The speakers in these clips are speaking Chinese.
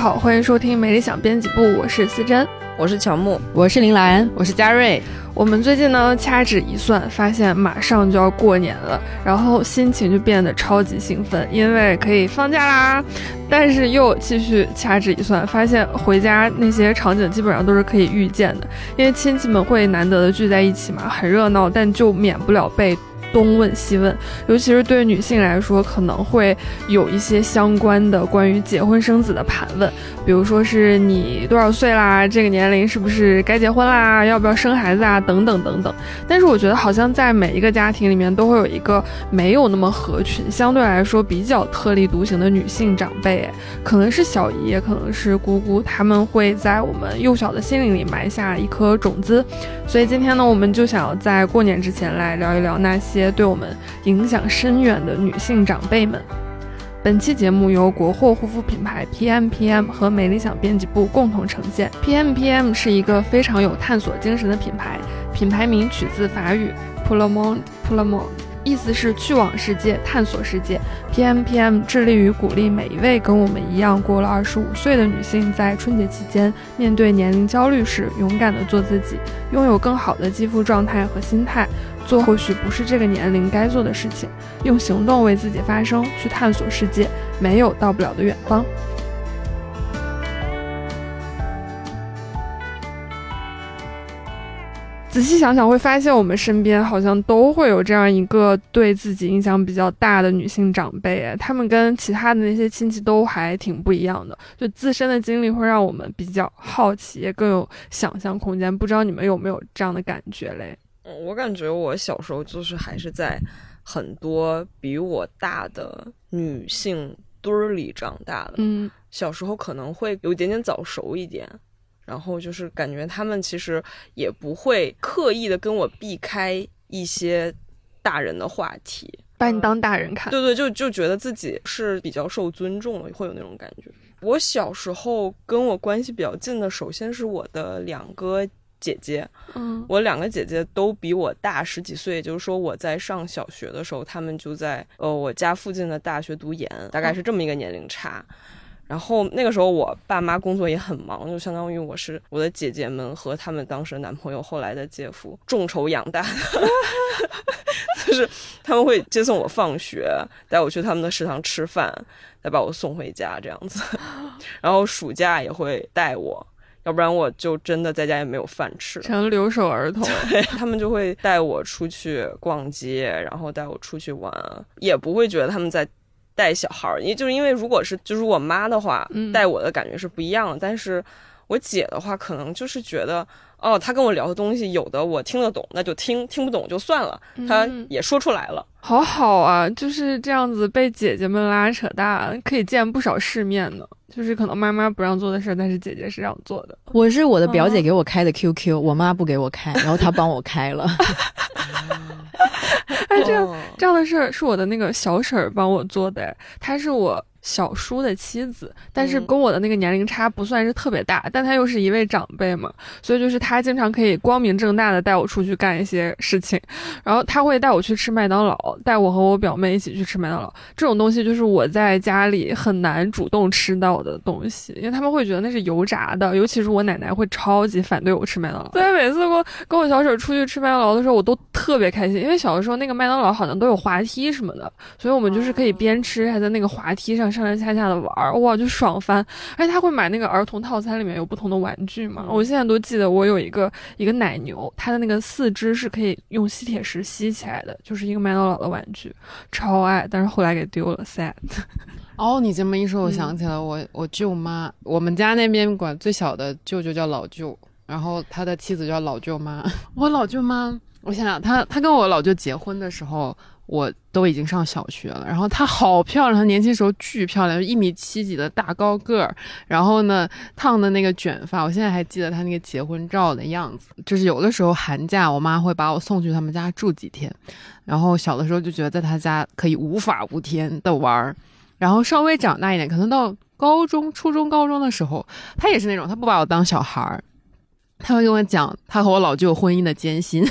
家好，欢迎收听《没理想编辑部》，我是思珍，我是乔木，我是林兰，我是嘉瑞。我们最近呢，掐指一算，发现马上就要过年了，然后心情就变得超级兴奋，因为可以放假啦。但是又继续掐指一算，发现回家那些场景基本上都是可以预见的，因为亲戚们会难得的聚在一起嘛，很热闹，但就免不了被。东问西问，尤其是对女性来说，可能会有一些相关的关于结婚生子的盘问，比如说是你多少岁啦，这个年龄是不是该结婚啦，要不要生孩子啊，等等等等。但是我觉得好像在每一个家庭里面都会有一个没有那么合群，相对来说比较特立独行的女性长辈，可能是小姨，也可能是姑姑，他们会在我们幼小的心灵里埋下一颗种子。所以今天呢，我们就想要在过年之前来聊一聊那些。些对我们影响深远的女性长辈们。本期节目由国货护肤品牌 PMPM 和美理想编辑部共同呈现。PMPM 是一个非常有探索精神的品牌，品牌名取自法语 p o l e m o 意思是去往世界，探索世界。PMPM 致力于鼓励每一位跟我们一样过了二十五岁的女性，在春节期间面对年龄焦虑时，勇敢的做自己，拥有更好的肌肤状态和心态，做或许不是这个年龄该做的事情，用行动为自己发声，去探索世界，没有到不了的远方。仔细想想，会发现我们身边好像都会有这样一个对自己影响比较大的女性长辈，她们跟其他的那些亲戚都还挺不一样的。就自身的经历会让我们比较好奇，也更有想象空间。不知道你们有没有这样的感觉嘞？嗯，我感觉我小时候就是还是在很多比我大的女性堆儿里长大的。嗯，小时候可能会有一点点早熟一点。然后就是感觉他们其实也不会刻意的跟我避开一些大人的话题，把你当大人看。对对，就就觉得自己是比较受尊重的，会有那种感觉。我小时候跟我关系比较近的，首先是我的两个姐姐。嗯，我两个姐姐都比我大十几岁，就是说我在上小学的时候，他们就在呃我家附近的大学读研，大概是这么一个年龄差。然后那个时候，我爸妈工作也很忙，就相当于我是我的姐姐们和他们当时的男朋友后来的姐夫众筹养大的，就是他们会接送我放学，带我去他们的食堂吃饭，再把我送回家这样子。然后暑假也会带我，要不然我就真的在家也没有饭吃，成留守儿童。对他们就会带我出去逛街，然后带我出去玩，也不会觉得他们在。带小孩儿，也就是因为如果是就是我妈的话，带我的感觉是不一样的。但是我姐的话，可能就是觉得，哦，他跟我聊的东西，有的我听得懂，那就听；听不懂就算了。他也说出来了，好好啊，就是这样子被姐姐们拉扯大，可以见不少世面呢。就是可能妈妈不让做的事儿，但是姐姐是让做的。我是我的表姐给我开的 QQ，我妈不给我开，然后她帮我开了。哎，这样这样的事儿是我的那个小婶儿帮我做的，她是我。小叔的妻子，但是跟我的那个年龄差不算是特别大，但他又是一位长辈嘛，所以就是他经常可以光明正大的带我出去干一些事情，然后他会带我去吃麦当劳，带我和我表妹一起去吃麦当劳，这种东西就是我在家里很难主动吃到的东西，因为他们会觉得那是油炸的，尤其是我奶奶会超级反对我吃麦当劳，所以每次跟跟我小婶出去吃麦当劳的时候，我都特别开心，因为小的时候那个麦当劳好像都有滑梯什么的，所以我们就是可以边吃还在那个滑梯上。上上下下的玩儿，哇，就爽翻！而且他会买那个儿童套餐，里面有不同的玩具嘛。我现在都记得，我有一个一个奶牛，它的那个四肢是可以用吸铁石吸起来的，就是一个麦当劳的玩具，超爱。但是后来给丢了，sad。哦，你这么一说，我想起了我我舅妈，我们家那边管最小的舅舅叫老舅，然后他的妻子叫老舅妈。我老舅妈，我想想，他他跟我老舅结婚的时候。我都已经上小学了，然后她好漂亮，她年轻时候巨漂亮，一米七几的大高个儿，然后呢烫的那个卷发，我现在还记得她那个结婚照的样子。就是有的时候寒假，我妈会把我送去他们家住几天，然后小的时候就觉得在她家可以无法无天的玩儿，然后稍微长大一点，可能到高中、初中、高中的时候，她也是那种，她不把我当小孩儿，她会跟我讲她和我老舅婚姻的艰辛。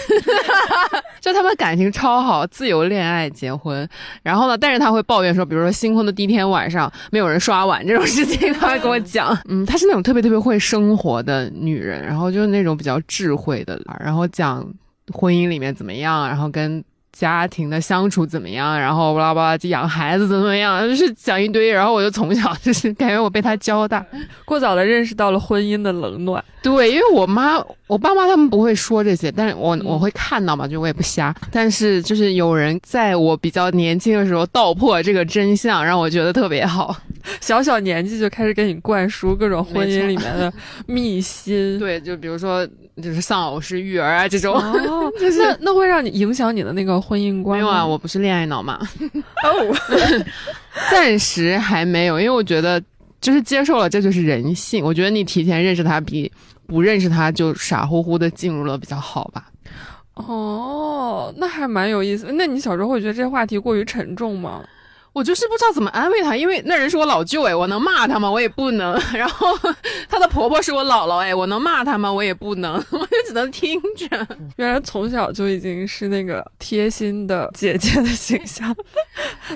就他们感情超好，自由恋爱结婚。然后呢，但是他会抱怨说，比如说新婚的第一天晚上没有人刷碗这种事情，他会跟我讲。嗯，她是那种特别特别会生活的女人，然后就是那种比较智慧的，然后讲婚姻里面怎么样，然后跟。家庭的相处怎么样？然后巴拉巴拉就养孩子怎么样？就是讲一堆。然后我就从小就是感觉我被他教大，过早的认识到了婚姻的冷暖。对，因为我妈、我爸妈他们不会说这些，但是我我会看到嘛，就我也不瞎。但是就是有人在我比较年轻的时候道破这个真相，让我觉得特别好。小小年纪就开始给你灌输各种婚姻里面的秘辛。对，就比如说就是丧偶式育儿啊这种，那那会让你影响你的那个婚姻观。没有啊，我不是恋爱脑嘛。哦，暂时还没有，因为我觉得就是接受了，这就是人性。我觉得你提前认识他比不认识他就傻乎乎的进入了比较好吧。哦，那还蛮有意思。那你小时候会觉得这话题过于沉重吗？我就是不知道怎么安慰她，因为那人是我老舅哎，我能骂他吗？我也不能。然后她的婆婆是我姥姥哎，我能骂他吗？我也不能，我就只能听着。原来从小就已经是那个贴心的姐姐的形象，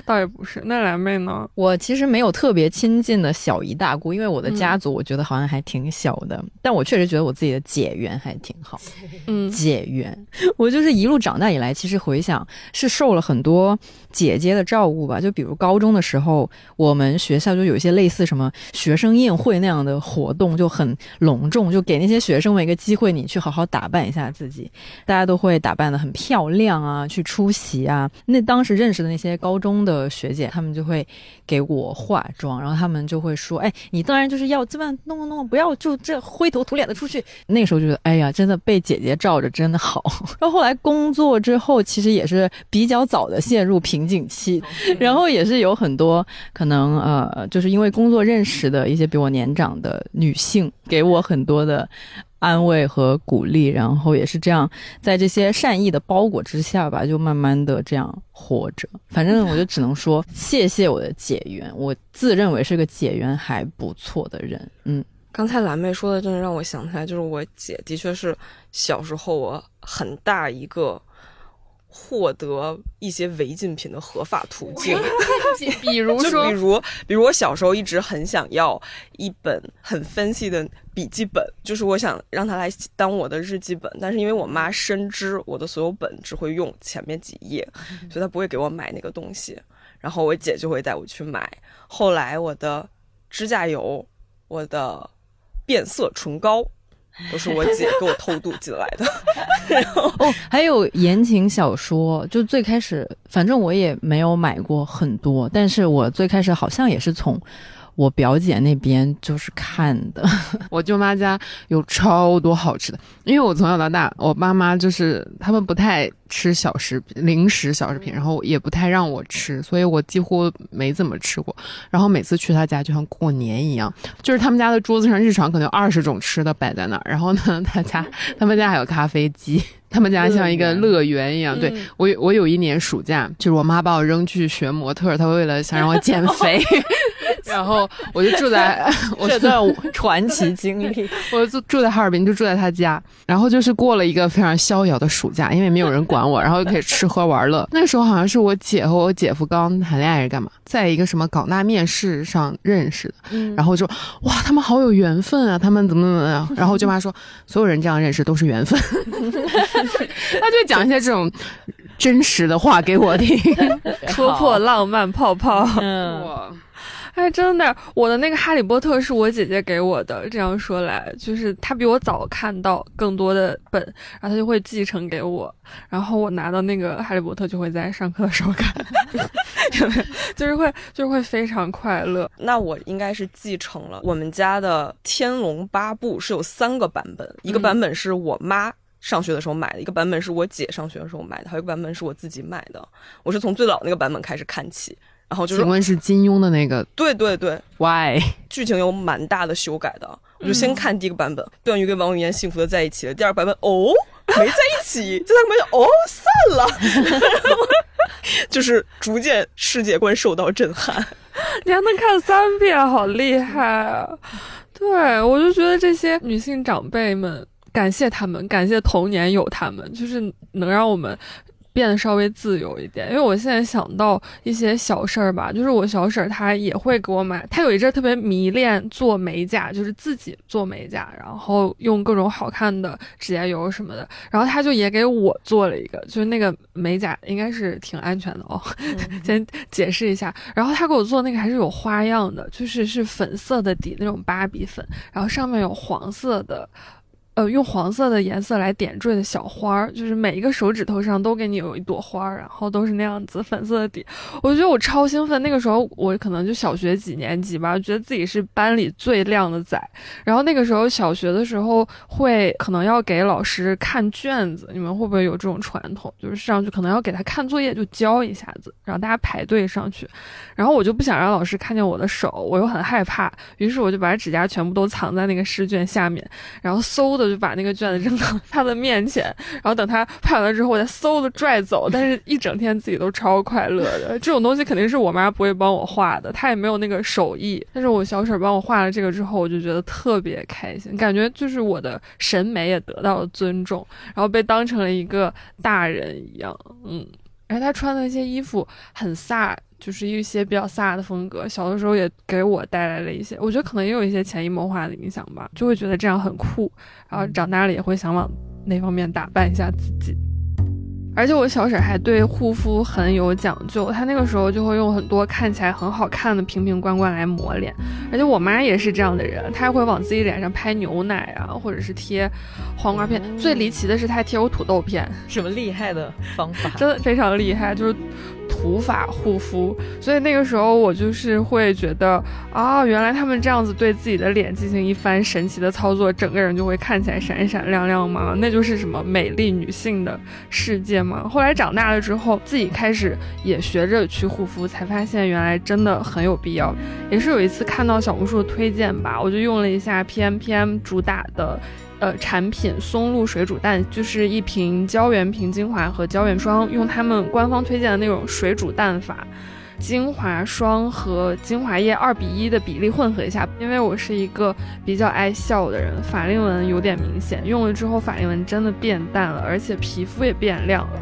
倒也不是。那蓝妹呢？我其实没有特别亲近的小姨大姑，因为我的家族我觉得好像还挺小的。但我确实觉得我自己的姐缘还挺好。嗯，姐缘，我就是一路长大以来，其实回想是受了很多姐姐的照顾吧，就比。比如高中的时候，我们学校就有一些类似什么学生宴会那样的活动，就很隆重，就给那些学生们一个机会，你去好好打扮一下自己。大家都会打扮的很漂亮啊，去出席啊。那当时认识的那些高中的学姐，她们就会给我化妆，然后她们就会说：“哎，你当然就是要这么弄弄弄，不要就这灰头土脸的出去。”那个时候就觉得，哎呀，真的被姐姐罩着真的好。然后后来工作之后，其实也是比较早的陷入瓶颈期，然后。也是有很多可能，呃，就是因为工作认识的一些比我年长的女性，给我很多的安慰和鼓励，然后也是这样，在这些善意的包裹之下吧，就慢慢的这样活着。反正我就只能说，谢谢我的姐缘，我自认为是个姐缘还不错的人。嗯，刚才蓝妹说的，真的让我想起来，就是我姐的确是小时候我很大一个。获得一些违禁品的合法途 径，比如 说，比如，比如我小时候一直很想要一本很分析的笔记本，就是我想让它来当我的日记本，但是因为我妈深知我的所有本只会用前面几页，所以她不会给我买那个东西，然后我姐就会带我去买。后来我的指甲油，我的变色唇膏。都是我姐给我偷渡进来的，哦，还有言情小说，就最开始，反正我也没有买过很多，但是我最开始好像也是从。我表姐那边就是看的，我舅妈家有超多好吃的，因为我从小到大，我爸妈就是他们不太吃小食零食小食品，然后也不太让我吃，所以我几乎没怎么吃过。然后每次去他家就像过年一样，就是他们家的桌子上日常可能有二十种吃的摆在那儿，然后呢，他家他们家还有咖啡机，他们家像一个乐园一样。对我我有一年暑假，就是我妈把我扔去学模特，她为了想让我减 肥。然后我就住在 这段传奇经历，我住住在哈尔滨，就住在他家。然后就是过了一个非常逍遥的暑假，因为没有人管我，然后就可以吃喝玩乐。那时候好像是我姐和我姐夫刚谈恋爱是干嘛，在一个什么港大面试上认识的。然后就哇，他们好有缘分啊！他们怎么怎么样？然后我舅妈说，所有人这样认识都是缘分。他就讲一些这种真实的话给我听，戳破浪漫泡泡。嗯。哎，真的，我的那个《哈利波特》是我姐姐给我的。这样说来，就是她比我早看到更多的本，然后她就会继承给我。然后我拿到那个《哈利波特》，就会在上课的时候看，就是会，就是会非常快乐。那我应该是继承了我们家的《天龙八部》，是有三个版本，一个版本是我妈上学的时候买的，一个版本是我姐上学的时候买的，还有一个版本是我自己买的。我是从最老那个版本开始看起。然后就是，请问是金庸的那个？对对对，Why？剧情有蛮大的修改的。我就先看第一个版本，段誉跟王语嫣幸福的在一起了。第二版本哦，没在一起。第三个版本哦，散了。就是逐渐世界观受到震撼。你还能看三遍，好厉害啊！对我就觉得这些女性长辈们。感谢他们，感谢童年有他们，就是能让我们。变得稍微自由一点，因为我现在想到一些小事儿吧，就是我小婶儿她也会给我买，她有一阵特别迷恋做美甲，就是自己做美甲，然后用各种好看的指甲油什么的，然后她就也给我做了一个，就是那个美甲应该是挺安全的哦，先解释一下，然后她给我做那个还是有花样的，就是是粉色的底那种芭比粉，然后上面有黄色的。呃，用黄色的颜色来点缀的小花儿，就是每一个手指头上都给你有一朵花儿，然后都是那样子粉色的底。我觉得我超兴奋，那个时候我可能就小学几年级吧，觉得自己是班里最靓的仔。然后那个时候小学的时候会可能要给老师看卷子，你们会不会有这种传统？就是上去可能要给他看作业，就教一下子，然后大家排队上去。然后我就不想让老师看见我的手，我又很害怕，于是我就把指甲全部都藏在那个试卷下面，然后嗖的。我就把那个卷子扔到 他的面前，然后等他拍完了之后，我再嗖的拽走。但是一整天自己都超快乐的。这种东西肯定是我妈不会帮我画的，她也没有那个手艺。但是我小婶帮我画了这个之后，我就觉得特别开心，感觉就是我的审美也得到了尊重，然后被当成了一个大人一样。嗯，而他穿的一些衣服很飒。就是一些比较飒的风格，小的时候也给我带来了一些，我觉得可能也有一些潜移默化的影响吧，就会觉得这样很酷，然后长大了也会想往那方面打扮一下自己。而且我小婶还对护肤很有讲究，她那个时候就会用很多看起来很好看的瓶瓶罐罐来抹脸。而且我妈也是这样的人，她还会往自己脸上拍牛奶啊，或者是贴黄瓜片。最离奇的是，她还贴我土豆片，什么厉害的方法？真的非常厉害，就是。土法护肤，所以那个时候我就是会觉得啊，原来他们这样子对自己的脸进行一番神奇的操作，整个人就会看起来闪闪亮亮吗？那就是什么美丽女性的世界吗？后来长大了之后，自己开始也学着去护肤，才发现原来真的很有必要。也是有一次看到小红书的推荐吧，我就用了一下 PM PM 主打的。呃，产品松露水煮蛋就是一瓶胶原瓶精华和胶原霜，用他们官方推荐的那种水煮蛋法，精华霜和精华液二比一的比例混合一下。因为我是一个比较爱笑的人，法令纹有点明显，用了之后法令纹真的变淡了，而且皮肤也变亮了，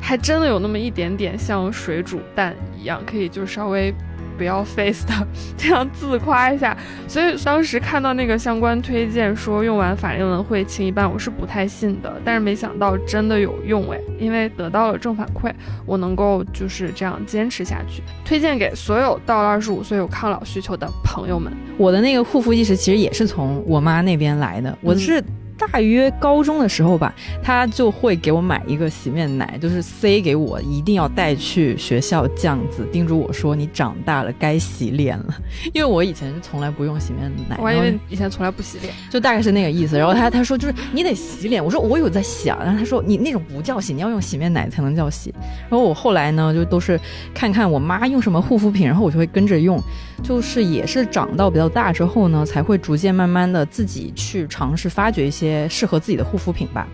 还真的有那么一点点像水煮蛋一样，可以就稍微。不要 face 的，这样自夸一下。所以当时看到那个相关推荐说用完法令纹会轻一半，我是不太信的。但是没想到真的有用诶，因为得到了正反馈，我能够就是这样坚持下去。推荐给所有到了二十五岁有抗老需求的朋友们。我的那个护肤意识其实也是从我妈那边来的，我是。大约高中的时候吧，他就会给我买一个洗面奶，就是塞给我，一定要带去学校，这样子叮嘱我说：“你长大了该洗脸了。”因为我以前是从来不用洗面奶，我还以为以前从来不洗脸，就大概是那个意思。然后他他说就是你得洗脸，我说我有在洗啊，然后他说你那种不叫洗，你要用洗面奶才能叫洗。然后我后来呢，就都是看看我妈用什么护肤品，然后我就会跟着用。就是也是长到比较大之后呢，才会逐渐慢慢的自己去尝试发掘一些些适合自己的护肤品吧。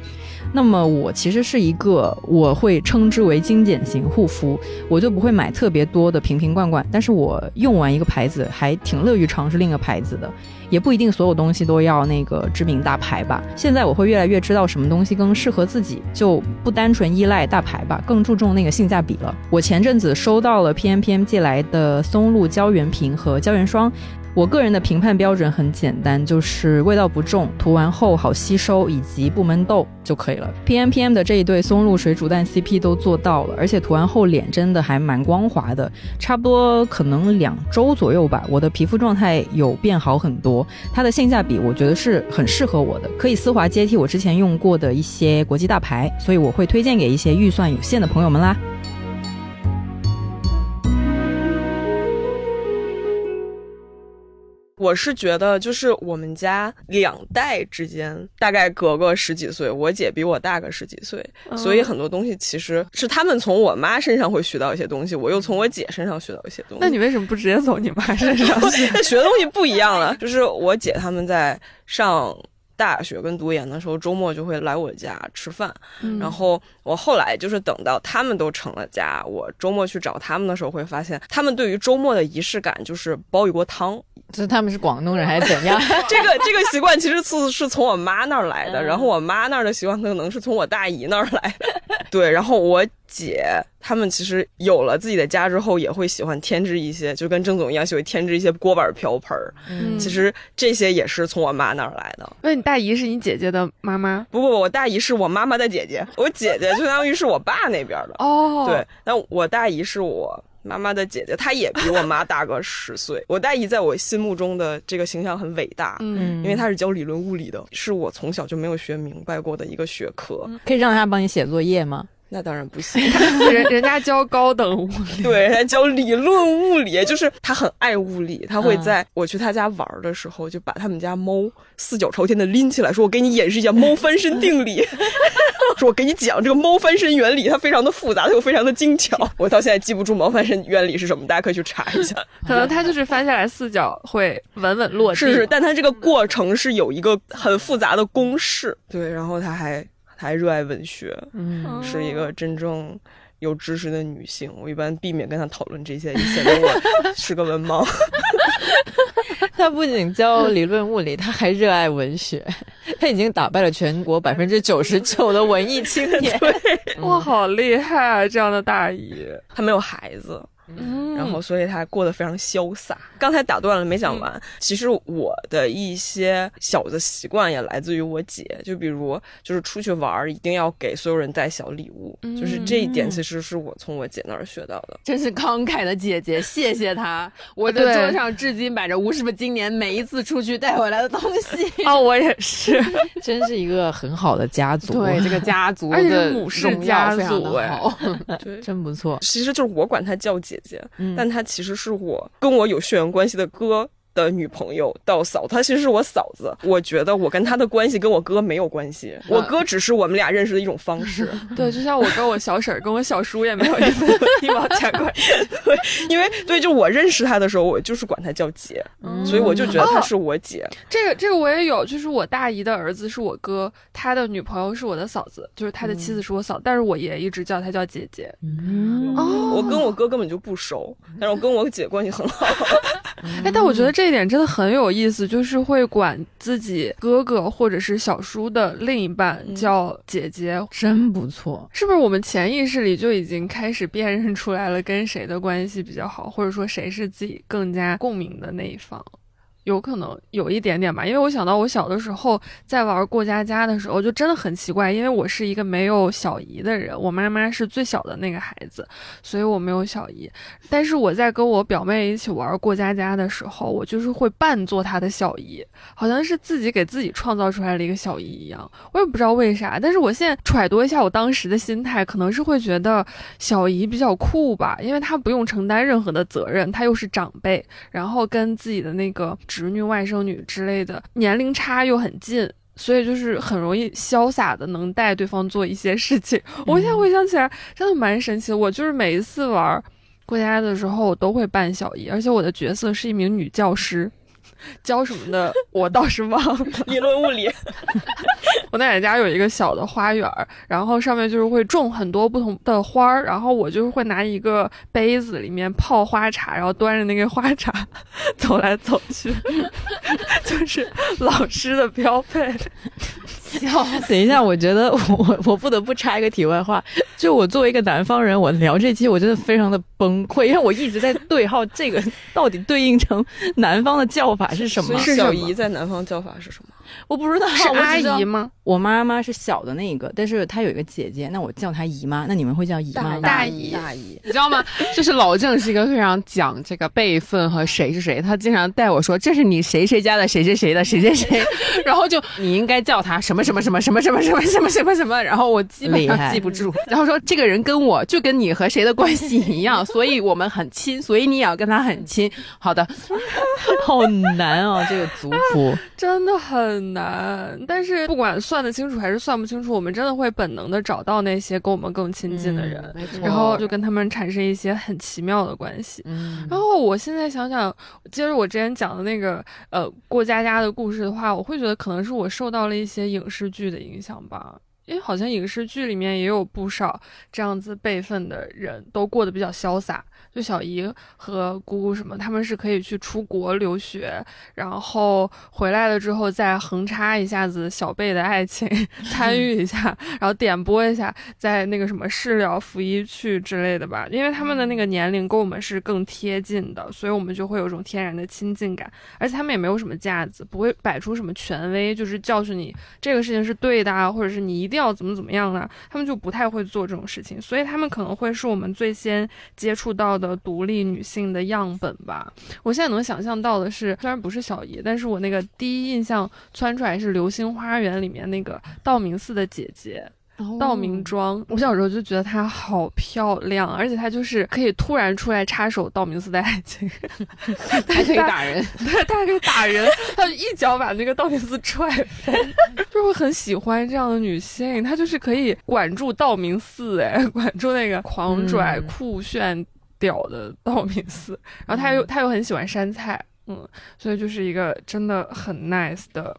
那么我其实是一个我会称之为精简型护肤，我就不会买特别多的瓶瓶罐罐，但是我用完一个牌子还挺乐于尝试另一个牌子的。也不一定所有东西都要那个知名大牌吧。现在我会越来越知道什么东西更适合自己，就不单纯依赖大牌吧，更注重那个性价比了。我前阵子收到了 PMPM 寄来的松露胶原瓶和胶原霜。我个人的评判标准很简单，就是味道不重，涂完后好吸收，以及不闷痘就可以了。P M P M 的这一对松露水煮蛋 C P 都做到了，而且涂完后脸真的还蛮光滑的，差不多可能两周左右吧，我的皮肤状态有变好很多。它的性价比我觉得是很适合我的，可以丝滑接替我之前用过的一些国际大牌，所以我会推荐给一些预算有限的朋友们啦。我是觉得，就是我们家两代之间大概隔个十几岁，我姐比我大个十几岁，所以很多东西其实是他们从我妈身上会学到一些东西，我又从我姐身上学到一些东西。那你为什么不直接从你妈身上学？那学的东西不一样了。就是我姐他们在上大学跟读研的时候，周末就会来我家吃饭，然后我后来就是等到他们都成了家，我周末去找他们的时候，会发现他们对于周末的仪式感就是煲一锅汤。这他们是广东人还是怎样？这个这个习惯其实是是从我妈那儿来的，然后我妈那儿的习惯可能是从我大姨那儿来的。对，然后我姐他们其实有了自己的家之后，也会喜欢添置一些，就跟郑总一样，喜欢添置一些锅碗瓢盆儿。嗯，其实这些也是从我妈那儿来的。那你大姨是你姐姐的妈妈？不不不，我大姨是我妈妈的姐姐，我姐姐就相当于是我爸那边的。哦，对，那我大姨是我。妈妈的姐姐，她也比我妈大个十岁。我大姨在我心目中的这个形象很伟大，嗯，因为她是教理论物理的，是我从小就没有学明白过的一个学科。可以让她帮你写作业吗？那当然不行，人人家教高等物理，对，人家教理论物理，就是他很爱物理，他会在我去他家玩的时候，就把他们家猫四脚朝天的拎起来，说我给你演示一下猫翻身定理，说我给你讲这个猫翻身原理，它非常的复杂，又非常的精巧。我到现在记不住猫翻身原理是什么，大家可以去查一下。可能它就是翻下来四脚会稳稳落地，是是，但它这个过程是有一个很复杂的公式，对，然后他还。还热爱文学，嗯，是一个真正有知识的女性。我一般避免跟她讨论这些，显得我是个文盲。她不仅教理论物理，她还热爱文学。她已经打败了全国百分之九十九的文艺青年。哇，好厉害啊！这样的大姨，她没有孩子。嗯，然后所以他过得非常潇洒。刚才打断了，没讲完。其实我的一些小的习惯也来自于我姐，就比如就是出去玩儿一定要给所有人带小礼物，就是这一点其实是我从我姐那儿学到的。真是慷慨的姐姐，谢谢她。我的桌上至今摆着吴师傅今年每一次出去带回来的东西。哦，我也是，真是一个很好的家族。对这个家族的母氏家族，哎，对，真不错。其实就是我管她叫姐。姐姐，但她其实是我跟我有血缘关系的哥。的女朋友到嫂，她其实是我嫂子。我觉得我跟她的关系跟我哥没有关系，我哥只是我们俩认识的一种方式。对，就像我跟我小婶儿跟我小叔也没有一分 一毛钱关系。对，因为对，就我认识她的时候，我就是管她叫姐，所以我就觉得她是我姐。这个这个我也有，就是我大姨的儿子是我哥，他的女朋友是我的嫂子，就是他的妻子是我嫂，但是我爷一直叫她叫姐姐。哦，我跟我哥根本就不熟，但是我跟我姐关系很好。哎，但我觉得这。这一点真的很有意思，就是会管自己哥哥或者是小叔的另一半叫姐姐，真不错。是不是我们潜意识里就已经开始辨认出来了，跟谁的关系比较好，或者说谁是自己更加共鸣的那一方？有可能有一点点吧，因为我想到我小的时候在玩过家家的时候，就真的很奇怪，因为我是一个没有小姨的人，我妈妈是最小的那个孩子，所以我没有小姨。但是我在跟我表妹一起玩过家家的时候，我就是会扮做她的小姨，好像是自己给自己创造出来了一个小姨一样，我也不知道为啥。但是我现在揣度一下我当时的心态，可能是会觉得小姨比较酷吧，因为她不用承担任何的责任，她又是长辈，然后跟自己的那个。侄女、外甥女之类的，年龄差又很近，所以就是很容易潇洒的能带对方做一些事情。我现在回想起来，真的蛮神奇的。我就是每一次玩过家家的时候，我都会扮小姨，而且我的角色是一名女教师。教什么的我倒是忘了，理论物理。我奶奶家有一个小的花园，然后上面就是会种很多不同的花儿，然后我就是会拿一个杯子里面泡花茶，然后端着那个花茶走来走去，就是老师的标配。等一下，我觉得我我不得不插一个题外话，就我作为一个南方人，我聊这期我真的非常的崩溃，因为我一直在对号这个到底对应成南方的叫法是什么？小姨在南方叫法是什么？我不知道是阿姨吗？我妈妈是小的那一个，但是她有一个姐姐，那我叫她姨妈。那你们会叫姨妈？大姨，大姨，你知道吗？就是老郑是一个非常讲这个辈分和谁是谁，他经常带我说这是你谁谁家的谁谁谁的谁谁谁，然后就你应该叫他什么什么什么什么什么什么什么什么什么，然后我基本上记不住。然后说这个人跟我就跟你和谁的关系一样，所以我们很亲，所以你也要跟他很亲。好的，好难哦，这个族谱 真的很难。但是不管算得清楚还是算不清楚，我们真的会本能的找到那些跟我们更亲近的人，然后就跟他们产生一些很奇妙的关系。然后我现在想想，接着我之前讲的那个呃过家家的故事的话，我会觉得可能是我受到了一些影视剧的影响吧。因为好像影视剧里面也有不少这样子辈分的人都过得比较潇洒。就小姨和姑姑什么，他们是可以去出国留学，然后回来了之后再横插一下子小辈的爱情，参与一下，然后点播一下，在那个什么事了拂衣去之类的吧。因为他们的那个年龄跟我们是更贴近的，所以我们就会有种天然的亲近感。而且他们也没有什么架子，不会摆出什么权威，就是教训你这个事情是对的啊，或者是你一定要怎么怎么样啊，他们就不太会做这种事情。所以他们可能会是我们最先接触到。的独立女性的样本吧，我现在能想象到的是，虽然不是小姨，但是我那个第一印象窜出来是《流星花园》里面那个道明寺的姐姐。道明庄，我小时候就觉得她好漂亮，而且她就是可以突然出来插手道明寺的爱情，还可以打人，对，她还可以打人，她就一脚把那个道明寺踹飞，就会很喜欢这样的女性，她就是可以管住道明寺，哎，管住那个狂拽酷炫。屌的 道明寺，然后他又他又很喜欢山菜，嗯，所以就是一个真的很 nice 的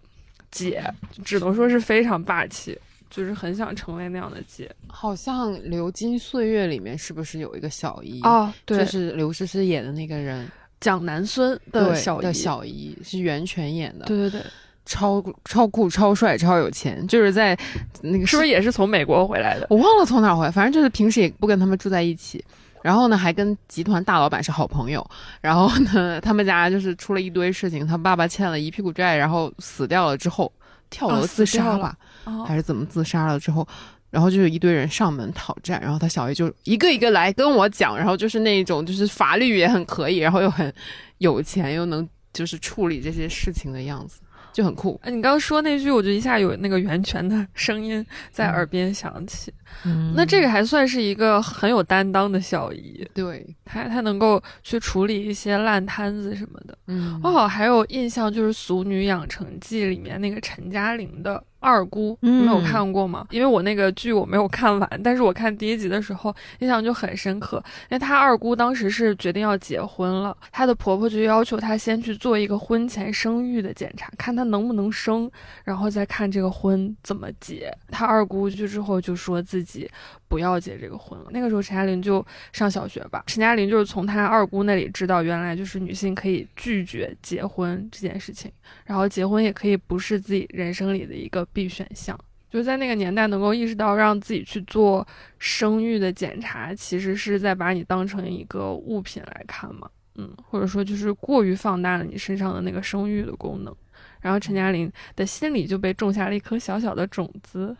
姐，只能说是非常霸气，就是很想成为那样的姐。好像《流金岁月》里面是不是有一个小姨？哦，对，就是刘诗诗演的那个人，蒋南孙的小的小姨是袁泉演的，对对对，超超酷、超帅、超有钱，就是在那个是不是也是从美国回来的？我忘了从哪回来，反正就是平时也不跟他们住在一起。然后呢，还跟集团大老板是好朋友。然后呢，他们家就是出了一堆事情，他爸爸欠了一屁股债，然后死掉了之后跳楼自杀了，还是怎么自杀了之后，然后就有一堆人上门讨债，然后他小姨就一个一个来跟我讲，然后就是那种就是法律也很可以，然后又很有钱，又能就是处理这些事情的样子。就很酷。哎，你刚刚说那句，我就一下有那个源泉的声音在耳边响起。嗯，那这个还算是一个很有担当的小姨。对，她她能够去处理一些烂摊子什么的。嗯，哦，还有印象就是《俗女养成记》里面那个陈嘉玲的。二姑没有看过吗？因为我那个剧我没有看完，但是我看第一集的时候印象就很深刻。因为她二姑当时是决定要结婚了，她的婆婆就要求她先去做一个婚前生育的检查，看她能不能生，然后再看这个婚怎么结。她二姑去之后就说自己不要结这个婚了。那个时候陈嘉玲就上小学吧，陈嘉玲就是从她二姑那里知道，原来就是女性可以拒绝结婚这件事情，然后结婚也可以不是自己人生里的一个。B 选项，就在那个年代能够意识到让自己去做生育的检查，其实是在把你当成一个物品来看嘛，嗯，或者说就是过于放大了你身上的那个生育的功能，然后陈嘉玲的心里就被种下了一颗小小的种子。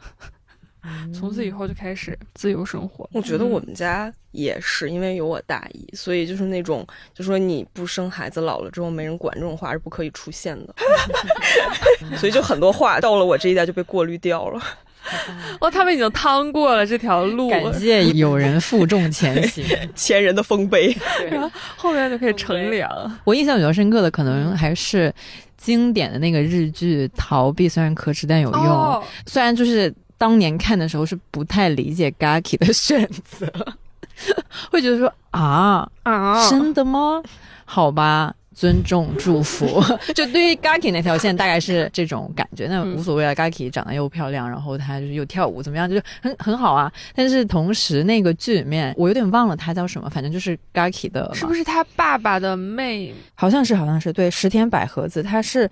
从此以后就开始自由生活。我觉得我们家也是，因为有我大姨，所以就是那种就说你不生孩子，老了之后没人管这种话是不可以出现的。所以就很多话到了我这一代就被过滤掉了。哦，他们已经趟过了这条路。感谢有人负重前行，前人的丰碑，然后后面就可以乘凉。我印象比较深刻的，可能还是经典的那个日剧《逃避虽然可耻但有用》，虽然就是。当年看的时候是不太理解 Gaki 的选择，会觉得说啊啊，真的吗？好吧，尊重祝福。就对于 Gaki 那条线，大概是这种感觉。那无所谓了，Gaki 长得又漂亮，然后她就是又跳舞，怎么样，就是很很好啊。但是同时，那个剧里面我有点忘了她叫什么，反正就是 Gaki 的，是不是她爸爸的妹？好像是，好像是对石田百合子，她是。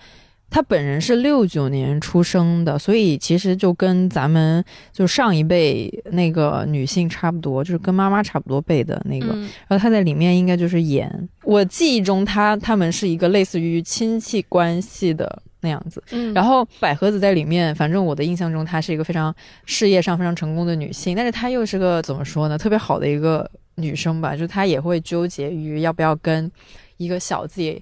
她本人是六九年出生的，所以其实就跟咱们就上一辈那个女性差不多，就是跟妈妈差不多辈的那个。然后她在里面应该就是演，我记忆中她他们是一个类似于亲戚关系的那样子。然后百合子在里面，反正我的印象中她是一个非常事业上非常成功的女性，但是她又是个怎么说呢，特别好的一个女生吧，就她也会纠结于要不要跟一个小自己。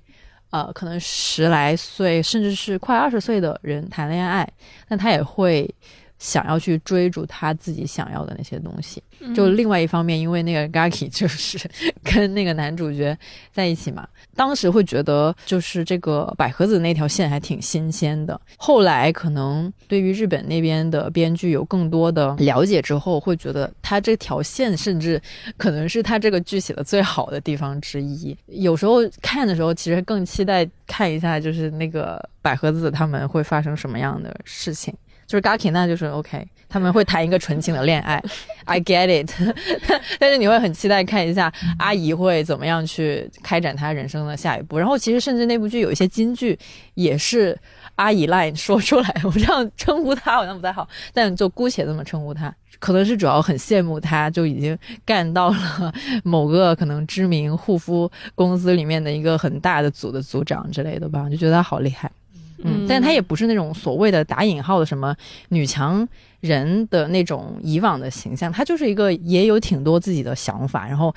呃，可能十来岁，甚至是快二十岁的人谈恋爱，但他也会。想要去追逐他自己想要的那些东西，就另外一方面，因为那个 Gaki 就是跟那个男主角在一起嘛，当时会觉得就是这个百合子那条线还挺新鲜的。后来可能对于日本那边的编剧有更多的了解之后，会觉得他这条线甚至可能是他这个剧写的最好的地方之一。有时候看的时候，其实更期待看一下，就是那个百合子他们会发生什么样的事情。就是 Gaki 那就是 OK，他们会谈一个纯情的恋爱，I get it。但是你会很期待看一下阿姨会怎么样去开展她人生的下一步。然后其实甚至那部剧有一些金句也是阿姨 line 说出来，我这样称呼她好像不太好，但就姑且这么称呼她。可能是主要很羡慕她，就已经干到了某个可能知名护肤公司里面的一个很大的组的组长之类的吧，就觉得她好厉害。嗯，但她也不是那种所谓的打引号的什么女强人的那种以往的形象，她就是一个也有挺多自己的想法，然后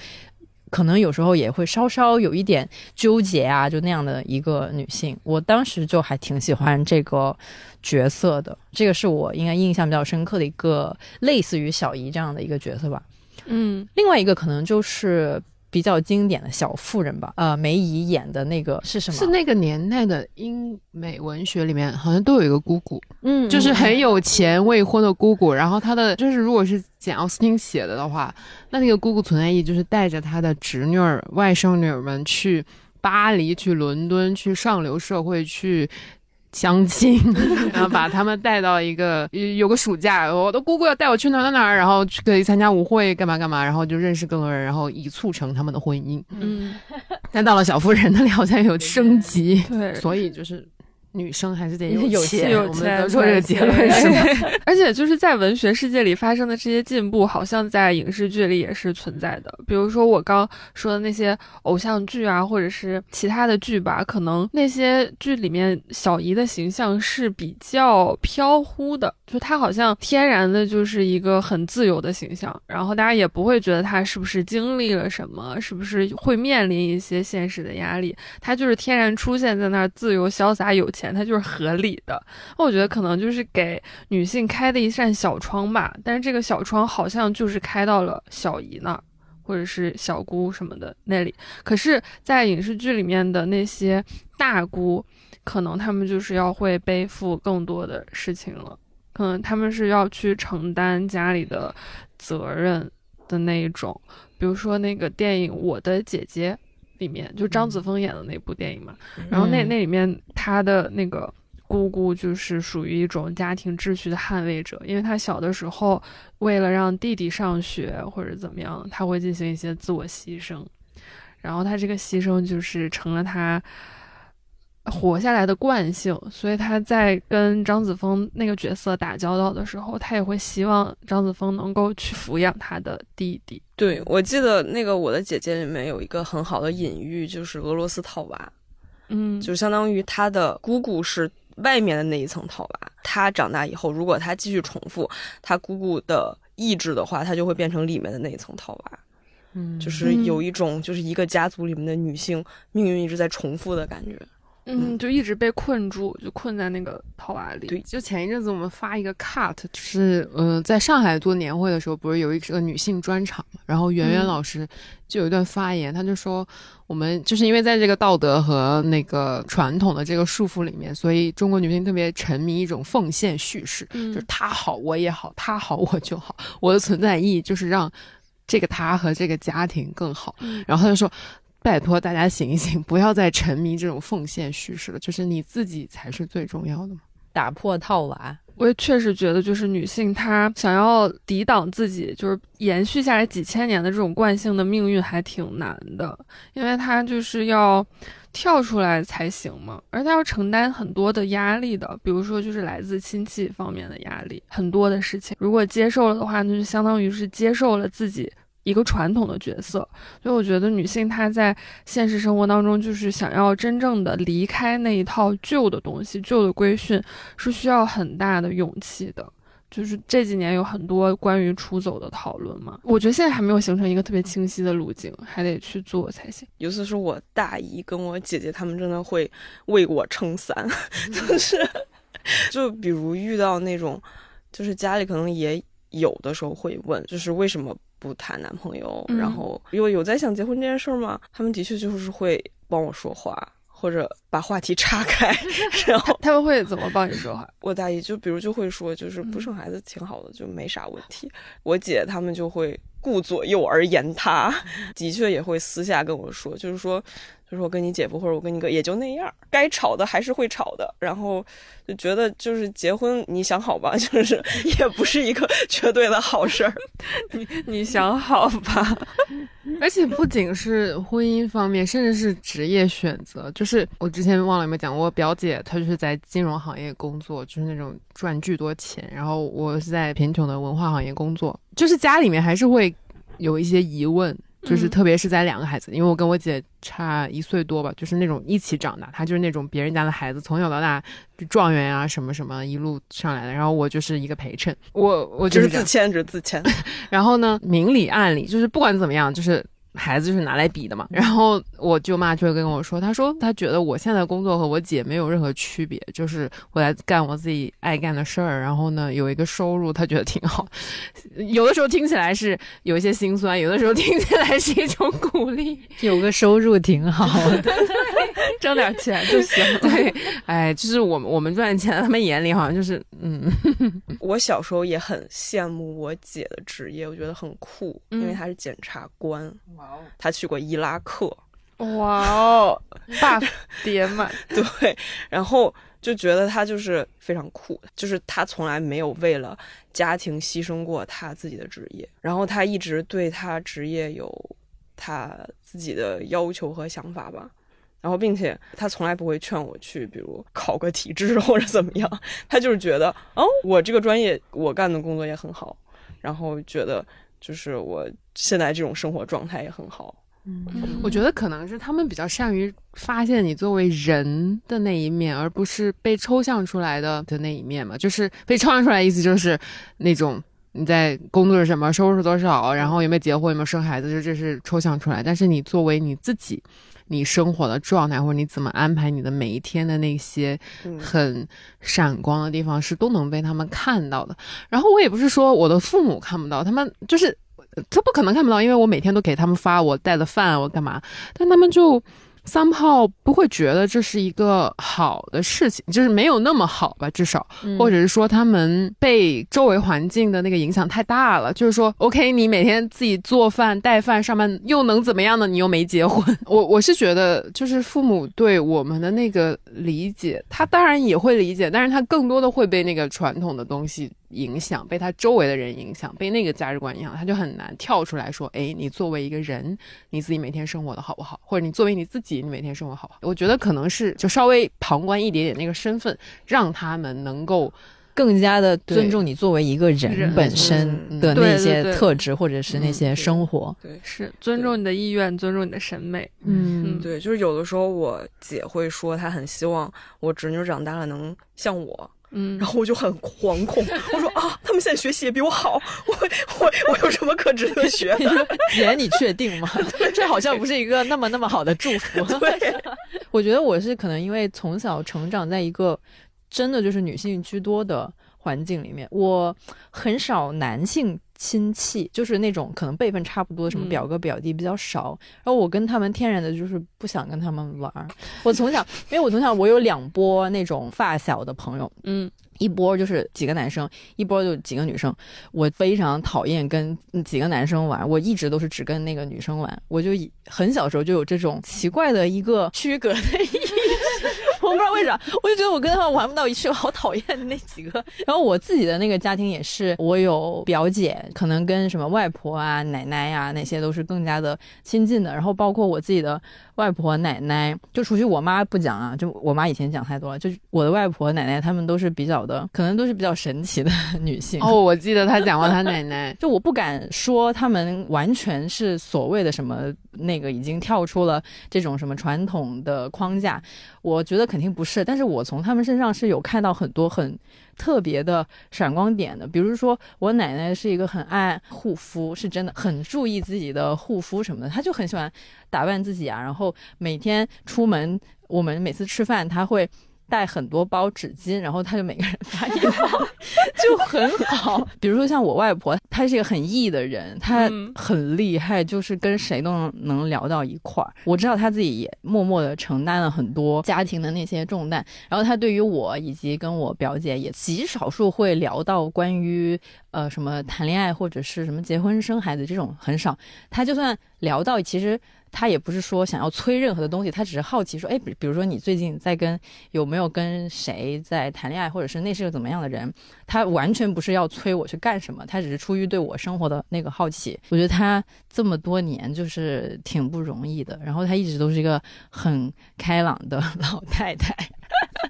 可能有时候也会稍稍有一点纠结啊，就那样的一个女性。我当时就还挺喜欢这个角色的，这个是我应该印象比较深刻的一个类似于小姨这样的一个角色吧。嗯，另外一个可能就是。比较经典的小妇人吧，呃，梅姨演的那个是什么？是那个年代的英美文学里面，好像都有一个姑姑，嗯，就是很有钱未婚的姑姑。然后她的就是，如果是简奥斯汀写的的话，那那个姑姑存在意义就是带着她的侄女儿、外甥女儿们去巴黎、去伦敦、去上流社会去。相亲，然后把他们带到一个有个暑假，我的姑姑要带我去哪哪哪，然后去可以参加舞会，干嘛干嘛，然后就认识更多人，然后以促成他们的婚姻。嗯，但到了小妇人那里好像有升级，对，所以就是。女生还是得 有钱，我们得出这个结论是吗？而且就是在文学世界里发生的这些进步，好像在影视剧里也是存在的。比如说我刚说的那些偶像剧啊，或者是其他的剧吧，可能那些剧里面小姨的形象是比较飘忽的，就他好像天然的就是一个很自由的形象，然后大家也不会觉得他是不是经历了什么，是不是会面临一些现实的压力，他就是天然出现在那儿，自由潇洒有钱。他就是合理的，我觉得可能就是给女性开的一扇小窗吧。但是这个小窗好像就是开到了小姨那儿，或者是小姑什么的那里。可是，在影视剧里面的那些大姑，可能他们就是要会背负更多的事情了，可能他们是要去承担家里的责任的那一种。比如说那个电影《我的姐姐》。里面就张子枫演的那部电影嘛，然后那那里面他的那个姑姑就是属于一种家庭秩序的捍卫者，因为她小的时候为了让弟弟上学或者怎么样，他会进行一些自我牺牲，然后他这个牺牲就是成了他。活下来的惯性，所以他在跟张子枫那个角色打交道的时候，他也会希望张子枫能够去抚养他的弟弟。对，我记得那个《我的姐姐》里面有一个很好的隐喻，就是俄罗斯套娃，嗯，就相当于他的姑姑是外面的那一层套娃，他长大以后，如果他继续重复他姑姑的意志的话，他就会变成里面的那一层套娃。嗯，就是有一种就是一个家族里面的女性命运一直在重复的感觉。嗯，就一直被困住，就困在那个套娃里。对，就前一阵子我们发一个 cut，就是嗯，在上海做年会的时候，不是有一个女性专场嘛？然后圆圆老师就有一段发言，他就说，我们就是因为在这个道德和那个传统的这个束缚里面，所以中国女性特别沉迷一种奉献叙事，就是他好我也好，他好我就好，我的存在意义就是让这个他和这个家庭更好。然后他就说。拜托大家醒一醒，不要再沉迷这种奉献叙事了。就是你自己才是最重要的嘛。打破套娃，我也确实觉得，就是女性她想要抵挡自己，就是延续下来几千年的这种惯性的命运，还挺难的，因为她就是要跳出来才行嘛，而她要承担很多的压力的，比如说就是来自亲戚方面的压力，很多的事情，如果接受了的话，那就相当于是接受了自己。一个传统的角色，所以我觉得女性她在现实生活当中，就是想要真正的离开那一套旧的东西、旧的规训，是需要很大的勇气的。就是这几年有很多关于出走的讨论嘛，我觉得现在还没有形成一个特别清晰的路径，还得去做才行。尤其是我大姨跟我姐姐，她们真的会为我撑伞，就是，就比如遇到那种，就是家里可能也有的时候会问，就是为什么。不谈男朋友，然后有有在想结婚这件事儿吗？他们的确就是会帮我说话，或者把话题岔开。然后他们会怎么帮你说话？我大姨就比如就会说，就是不生孩子挺好的，就没啥问题。我姐他们就会顾左右而言他，的确也会私下跟我说，就是说，就是我跟你姐夫或者我跟你哥也就那样，该吵的还是会吵的。然后就觉得就是结婚，你想好吧，就是也不是一个绝对的好事儿。你你想好吧。而且不仅是婚姻方面，甚至是职业选择。就是我之前忘了有没有讲过，我表姐她就是在金融行业工作，就是那种赚巨多钱。然后我是在贫穷的文化行业工作，就是家里面还是会有一些疑问。就是特别是在两个孩子，因为我跟我姐差一岁多吧，就是那种一起长大，她就是那种别人家的孩子，从小到大就状元啊什么什么一路上来的，然后我就是一个陪衬，我我就是自谦，就是自谦，然后呢，明里暗里就是不管怎么样，就是。孩子就是拿来比的嘛，然后我舅妈就会跟我说，她说她觉得我现在工作和我姐没有任何区别，就是我在干我自己爱干的事儿，然后呢有一个收入，她觉得挺好。有的时候听起来是有一些心酸，有的时候听起来是一种鼓励，有个收入挺好的，挣点钱就行。对，哎，就是我们我们赚钱，他们眼里好像就是嗯。我小时候也很羡慕我姐的职业，我觉得很酷，因为她是检察官。她去过伊拉克，哇哦，爸 爹嘛，对，然后就觉得他就是非常酷，就是他从来没有为了家庭牺牲过他自己的职业，然后他一直对他职业有他自己的要求和想法吧，然后并且他从来不会劝我去，比如考个体制 或者怎么样，他就是觉得，哦，我这个专业我干的工作也很好，然后觉得。就是我现在这种生活状态也很好，嗯，我觉得可能是他们比较善于发现你作为人的那一面，而不是被抽象出来的的那一面嘛。就是被抽象出来意思就是那种你在工作是什么，收入是多少，然后有没有结婚，有没有生孩子，就这是抽象出来。但是你作为你自己，你生活的状态或者你怎么安排你的每一天的那些很闪光的地方，是都能被他们看到的。然后我也不是说我的父母看不到，他们就是。他不可能看不到，因为我每天都给他们发我带的饭，我干嘛？但他们就。三炮不会觉得这是一个好的事情，就是没有那么好吧，至少，或者是说他们被周围环境的那个影响太大了。就是说，OK，你每天自己做饭带饭上班，又能怎么样呢？你又没结婚。我我是觉得，就是父母对我们的那个理解，他当然也会理解，但是他更多的会被那个传统的东西影响，被他周围的人影响，被那个价值观影响，他就很难跳出来说，哎，你作为一个人，你自己每天生活的好不好？或者你作为你自己。你每天生活好，我觉得可能是就稍微旁观一点点那个身份，让他们能够更加的尊重你作为一个人本身的那些特质，或者是那些生活。对，是尊重你的意愿，尊重你的审美。嗯，对，就是有的时候我姐会说，她很希望我侄女长大了能像我。嗯，然后我就很惶恐，我说啊，他们现在学习也比我好，我我我有什么可值得学？姐，你确定吗？这好像不是一个那么那么好的祝福。对，我觉得我是可能因为从小成长在一个真的就是女性居多的环境里面，我很少男性。亲戚就是那种可能辈分差不多，什么表哥表弟比较少。然后我跟他们天然的就是不想跟他们玩。我从小，因为我从小我有两波那种发小的朋友，嗯，一波就是几个男生，一波就几个女生。我非常讨厌跟几个男生玩，我一直都是只跟那个女生玩。我就很小时候就有这种奇怪的一个区隔的意识。我我不知道为啥，我就觉得我跟他们玩不到一起，我好讨厌那几个。然后我自己的那个家庭也是，我有表姐，可能跟什么外婆啊、奶奶呀那些都是更加的亲近的。然后包括我自己的外婆、奶奶，就除去我妈不讲啊，就我妈以前讲太多了。就是我的外婆、奶奶，他们都是比较的，可能都是比较神奇的女性。哦，我记得她讲过她奶奶，就我不敢说他们完全是所谓的什么那个已经跳出了这种什么传统的框架。我觉得肯定不是，但是我从他们身上是有看到很多很特别的闪光点的。比如说，我奶奶是一个很爱护肤，是真的很注意自己的护肤什么的，她就很喜欢打扮自己啊。然后每天出门，我们每次吃饭，她会。带很多包纸巾，然后他就每个人发一包，就很好。比如说像我外婆，她是一个很 E 的人，她很厉害，就是跟谁都能能聊到一块儿。我知道她自己也默默的承担了很多家庭的那些重担，然后她对于我以及跟我表姐也极少数会聊到关于呃什么谈恋爱或者是什么结婚生孩子这种很少。她就算聊到，其实。他也不是说想要催任何的东西，他只是好奇说，哎，比比如说你最近在跟有没有跟谁在谈恋爱，或者是那是个怎么样的人，他完全不是要催我去干什么，他只是出于对我生活的那个好奇。我觉得他这么多年就是挺不容易的，然后他一直都是一个很开朗的 老太太。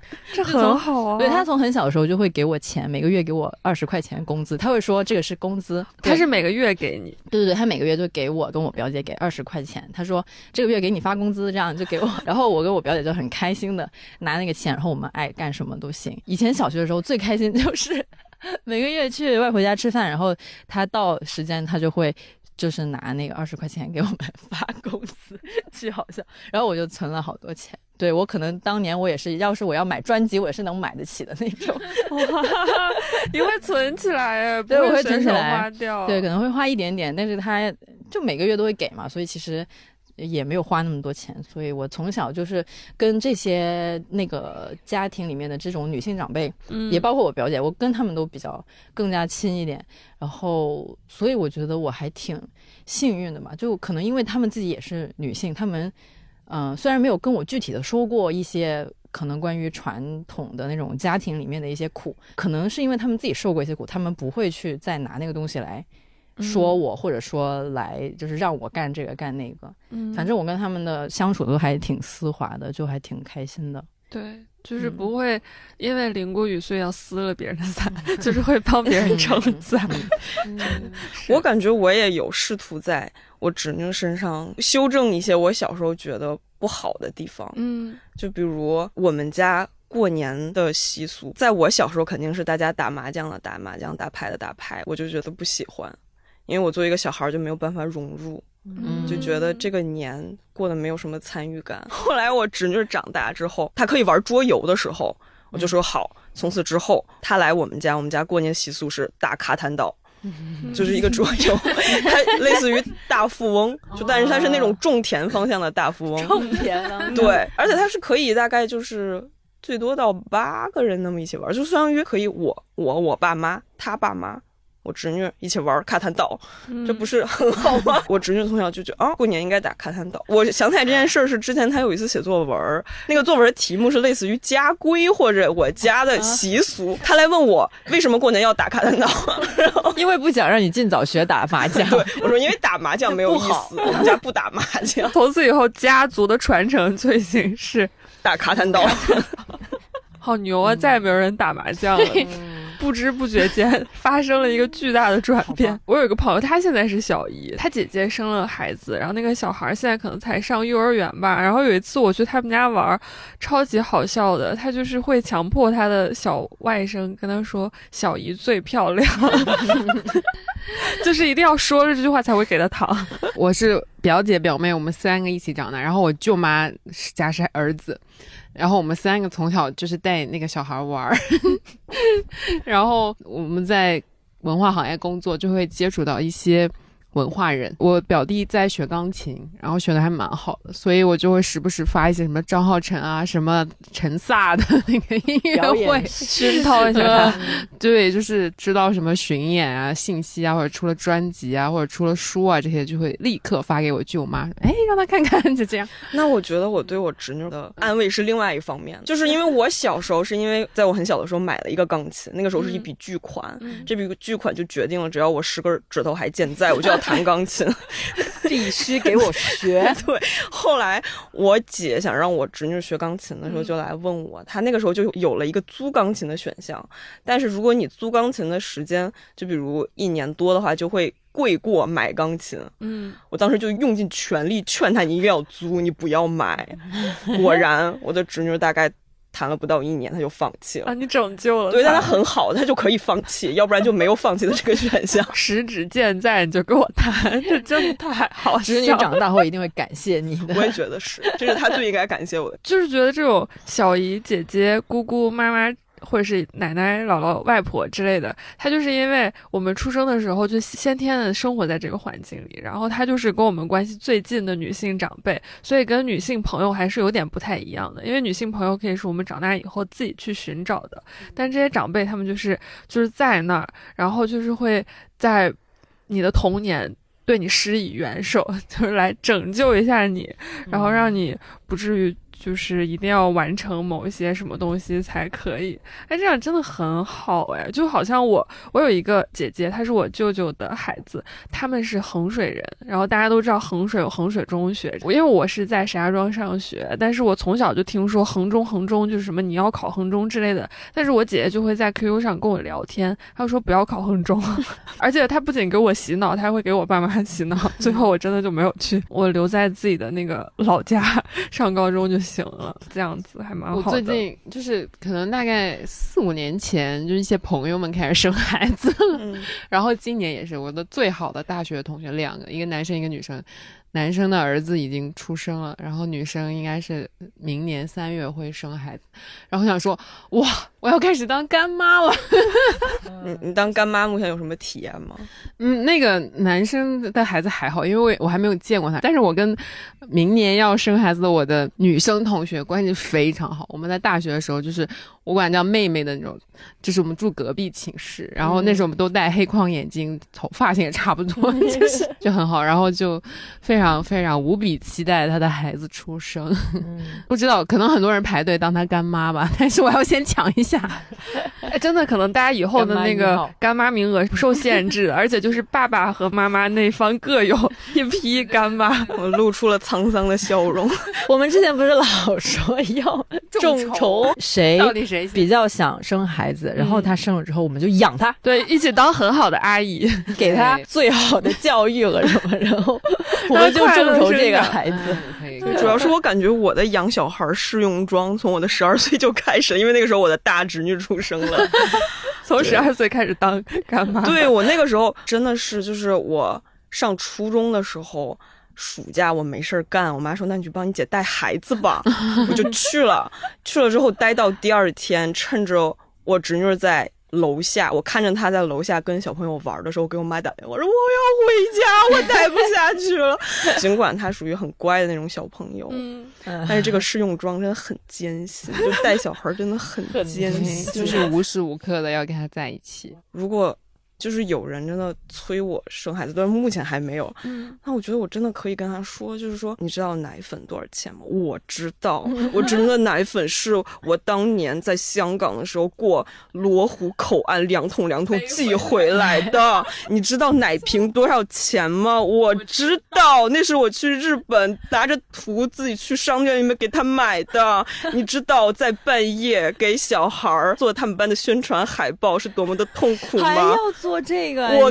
这很好啊！对他从很小的时候就会给我钱，每个月给我二十块钱工资。他会说这个是工资，他是每个月给你。对对对，他每个月就给我跟我表姐给二十块钱。他说这个月给你发工资，这样就给我。然后我跟我表姐就很开心的拿那个钱，然后我们爱干什么都行。以前小学的时候最开心就是 每个月去外婆家吃饭，然后他到时间他就会。就是拿那个二十块钱给我们发工资，巨好笑。然后我就存了好多钱。对我可能当年我也是，要是我要买专辑，我也是能买得起的那种。你会存起来，对，我会存起来花掉。对，可能会花一点点，但是他就每个月都会给嘛，所以其实。也没有花那么多钱，所以我从小就是跟这些那个家庭里面的这种女性长辈，嗯，也包括我表姐，我跟他们都比较更加亲一点。然后，所以我觉得我还挺幸运的嘛，就可能因为他们自己也是女性，他们嗯，虽然没有跟我具体的说过一些可能关于传统的那种家庭里面的一些苦，可能是因为他们自己受过一些苦，他们不会去再拿那个东西来。说我或者说来就是让我干这个干那个，嗯，反正我跟他们的相处都还挺丝滑的，就还挺开心的。对，就是不会因为淋过雨所以要撕了别人的伞，就是会帮别人撑伞。我感觉我也有试图在我侄女身上修正一些我小时候觉得不好的地方。嗯，就比如我们家过年的习俗，在我小时候肯定是大家打麻将的打麻将，打牌的打牌，我就觉得不喜欢。因为我作为一个小孩就没有办法融入，就觉得这个年过得没有什么参与感。后来我侄女长大之后，她可以玩桌游的时候，我就说好。从此之后，她来我们家，我们家过年习俗是打卡坦岛，就是一个桌游，它类似于大富翁，就但是它是那种种田方向的大富翁。种田。对，而且它是可以大概就是最多到八个人那么一起玩，就相当于可以我我我爸妈他爸妈。我侄女一起玩卡坦岛，这不是很好吗？我侄女从小就觉得啊，过年应该打卡坦岛。我想起来这件事儿是之前她有一次写作文，那个作文题目是类似于家规或者我家的习俗，她来问我为什么过年要打卡坦岛，因为不想让你尽早学打麻将。对，我说因为打麻将没有意思，我们家不打麻将。从此以后，家族的传承罪行是打卡坦岛，好牛啊！再也没有人打麻将了。不知不觉间 发生了一个巨大的转变。我有一个朋友，他现在是小姨，他姐姐生了孩子，然后那个小孩现在可能才上幼儿园吧。然后有一次我去他们家玩，超级好笑的，他就是会强迫他的小外甥跟他说：“小姨最漂亮。”就是一定要说了这句话才会给他糖。我是表姐表妹，我们三个一起长大，然后我舅妈家是儿子。然后我们三个从小就是带那个小孩玩儿，然后我们在文化行业工作，就会接触到一些。文化人，我表弟在学钢琴，然后学的还蛮好的，所以我就会时不时发一些什么张浩辰啊、什么陈萨的那个音乐会 熏陶一下。对，就是知道什么巡演啊、信息啊，或者出了专辑啊，或者出了书啊，这些就会立刻发给我舅妈，哎，让他看看，就这样。那我觉得我对我侄女的安慰是另外一方面，就是因为我小时候是因为在我很小的时候买了一个钢琴，那个时候是一笔巨款，这笔巨款就决定了只要我十根指头还健在，我就要。弹钢琴，必须给我学。对，后来我姐想让我侄女学钢琴的时候，就来问我。她那个时候就有了一个租钢琴的选项，但是如果你租钢琴的时间，就比如一年多的话，就会贵过买钢琴。嗯，我当时就用尽全力劝她，你一定要租，你不要买。果然，我的侄女大概。弹了不到一年，他就放弃了。啊，你拯救了。对，但他很好，他就可以放弃，要不然就没有放弃的这个选项。十指健在，你就跟我谈，这真的太好。其实你长大后一定会感谢你的。我也觉得是，这是他最应该感谢我的。就是觉得这种小姨、姐姐、姑姑、妈妈。或者是奶奶、姥姥、外婆之类的，他就是因为我们出生的时候就先天的生活在这个环境里，然后他就是跟我们关系最近的女性长辈，所以跟女性朋友还是有点不太一样的。因为女性朋友可以是我们长大以后自己去寻找的，但这些长辈他们就是就是在那儿，然后就是会在你的童年对你施以援手，就是来拯救一下你，然后让你不至于。就是一定要完成某一些什么东西才可以，哎，这样真的很好哎，就好像我我有一个姐姐，她是我舅舅的孩子，他们是衡水人，然后大家都知道衡水有衡水中学，因为我是在石家庄上学，但是我从小就听说衡中衡中就是什么你要考衡中之类的，但是我姐姐就会在 QQ 上跟我聊天，她说不要考衡中，而且她不仅给我洗脑，她还会给我爸妈洗脑，最后我真的就没有去，我留在自己的那个老家上高中就。行了，这样子还蛮好的。我最近就是可能大概四五年前，就是一些朋友们开始生孩子了，然后今年也是我的最好的大学同学两个，一个男生一个女生。男生的儿子已经出生了，然后女生应该是明年三月会生孩子，然后想说哇，我要开始当干妈了。你你当干妈目前有什么体验吗？嗯，那个男生的孩子还好，因为我我还没有见过他，但是我跟明年要生孩子的我的女生同学关系非常好。我们在大学的时候就是我管叫妹妹的那种，就是我们住隔壁寝室，然后那时候我们都戴黑框眼镜，头发型也差不多，就是就很好，然后就非常。非常非常无比期待他的孩子出生，不知道可能很多人排队当他干妈吧，但是我要先抢一下。真的可能大家以后的那个干妈名额不受限制，而且就是爸爸和妈妈那方各有一批干妈。我露出了沧桑的笑容。我们之前不是老说要众筹，谁到底谁比较想生孩子，然后他生了之后我们就养他，对，一起当很好的阿姨，给他最好的教育和什么，然后我们。就众筹这个孩子，主要是我感觉我的养小孩试用装从我的十二岁就开始了，因为那个时候我的大侄女出生了，从十二岁开始当干妈。对我那个时候真的是，就是我上初中的时候，暑假我没事儿干，我妈说那你去帮你姐带孩子吧，我就去了。去了之后待到第二天，趁着我侄女在。楼下，我看着她在楼下跟小朋友玩的时候，给我妈打电话，我说我要回家，我去了。尽管他属于很乖的那种小朋友，嗯，但是这个试用装真的很艰辛，就带小孩真的很艰辛，就是无时无刻的要跟他在一起。如果就是有人真的催我生孩子，但是目前还没有。嗯，那我觉得我真的可以跟他说，就是说，你知道奶粉多少钱吗？我知道，我真的奶粉是我当年在香港的时候过罗湖口岸两桶两桶寄回来的。你知道奶瓶多少钱吗？我知道，那是我去日本拿着图自己去商店里面给他买的。你知道在半夜给小孩做他们班的宣传海报是多么的痛苦吗？做这个，我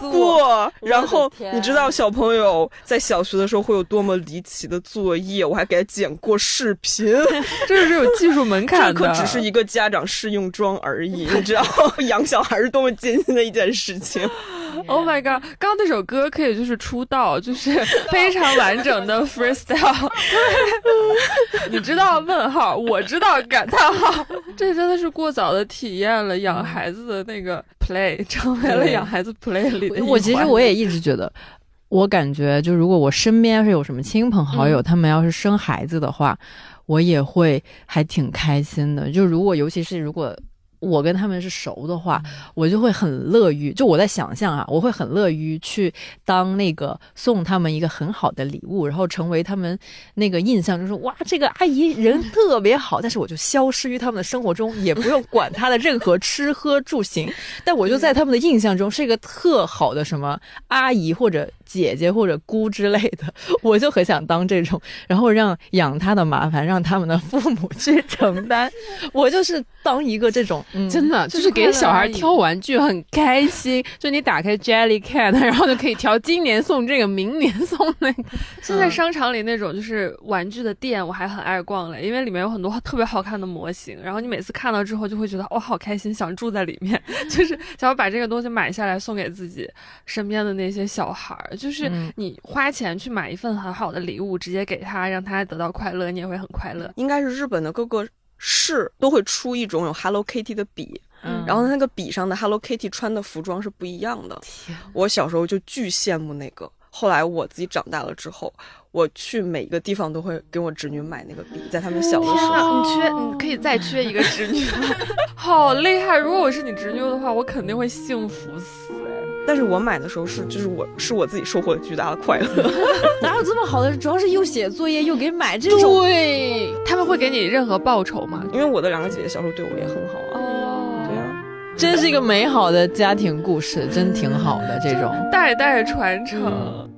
做过。然后你知道小朋友在小学的时候会有多么离奇的作业，我还给他剪过视频。这是有技术门槛的，这可只是一个家长试用装而已。你知道 养小孩是多么艰辛的一件事情。Oh my god！刚刚那首歌可以就是出道，就是非常完整的 freestyle。你知道问号，我知道感叹号。这真的是过早的体验了养孩子的那个 play，成为了养孩子 play 里的。我其实我也一直觉得，我感觉就如果我身边是有什么亲朋好友，他们要是生孩子的话，我也会还挺开心的。就如果尤其是如果。我跟他们是熟的话，我就会很乐于，就我在想象啊，我会很乐于去当那个送他们一个很好的礼物，然后成为他们那个印象，就是哇，这个阿姨人 特别好，但是我就消失于他们的生活中，也不用管他的任何吃喝住行，但我就在他们的印象中是一个特好的什么阿姨或者。姐姐或者姑之类的，我就很想当这种，然后让养他的麻烦让他们的父母去承担。我就是当一个这种，真的就是给小孩挑玩具很开心。就你打开 Jelly Cat，然后就可以挑今年送这个，明年送那个。现在商场里那种就是玩具的店，我还很爱逛嘞，因为里面有很多特别好看的模型。然后你每次看到之后，就会觉得哇，好开心，想住在里面，就是想要把这个东西买下来送给自己身边的那些小孩。就是你花钱去买一份很好的礼物，直接给他，让他得到快乐，你也会很快乐。应该是日本的各个市都会出一种有 Hello Kitty 的笔，然后那个笔上的 Hello Kitty 穿的服装是不一样的。我小时候就巨羡慕那个，后来我自己长大了之后，我去每一个地方都会给我侄女买那个笔，在他们小的时候。你缺，你可以再缺一个侄女，好厉害！如果我是你侄女的话，我肯定会幸福死。但是我买的时候是，就是我是我自己收获了巨大的快乐。哪有这么好的？主要是又写作业又给买这种。对，他们会给你任何报酬吗？因为我的两个姐姐小时候对我也很好啊。哦，对啊，真是一个美好的家庭故事，真挺好的这种代代传承。